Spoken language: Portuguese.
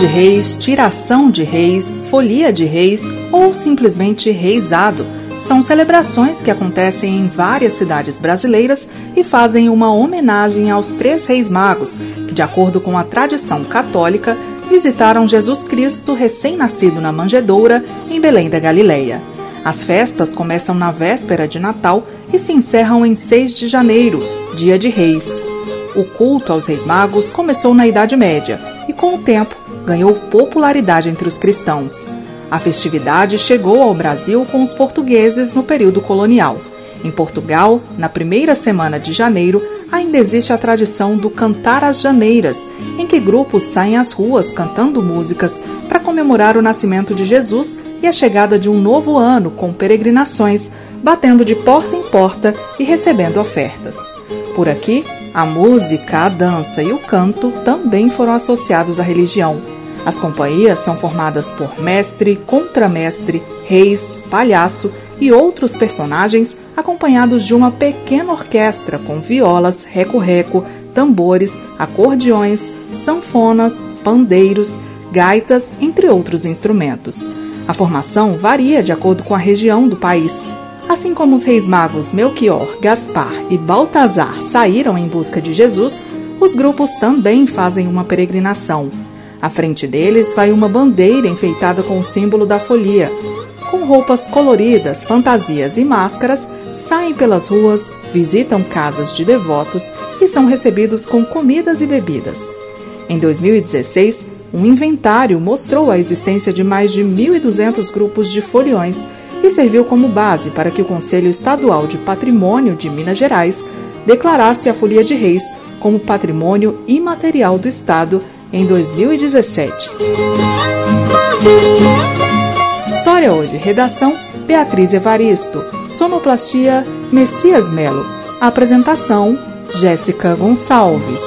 de Reis, Tiração de Reis, Folia de Reis ou simplesmente Reisado são celebrações que acontecem em várias cidades brasileiras e fazem uma homenagem aos três reis magos, que, de acordo com a tradição católica, visitaram Jesus Cristo recém-nascido na manjedoura em Belém da Galileia. As festas começam na véspera de Natal e se encerram em 6 de janeiro, dia de Reis. O culto aos Reis Magos começou na Idade Média e, com o tempo, ganhou popularidade entre os cristãos. A festividade chegou ao Brasil com os portugueses no período colonial. Em Portugal, na primeira semana de janeiro, ainda existe a tradição do Cantar às Janeiras, em que grupos saem às ruas cantando músicas para comemorar o nascimento de Jesus e a chegada de um novo ano com peregrinações, batendo de porta em porta e recebendo ofertas. Por aqui, a música, a dança e o canto também foram associados à religião. As companhias são formadas por mestre, contramestre, reis, palhaço e outros personagens acompanhados de uma pequena orquestra com violas, reco-reco, tambores, acordeões, sanfonas, pandeiros, gaitas, entre outros instrumentos. A formação varia de acordo com a região do país. Assim como os reis magos Melchior, Gaspar e Baltazar saíram em busca de Jesus, os grupos também fazem uma peregrinação. À frente deles vai uma bandeira enfeitada com o símbolo da folia. Com roupas coloridas, fantasias e máscaras, saem pelas ruas, visitam casas de devotos e são recebidos com comidas e bebidas. Em 2016, um inventário mostrou a existência de mais de 1.200 grupos de foliões e serviu como base para que o Conselho Estadual de Patrimônio de Minas Gerais declarasse a Folia de Reis como patrimônio imaterial do Estado em 2017. História hoje, redação Beatriz Evaristo, sonoplastia Messias Melo, apresentação Jéssica Gonçalves.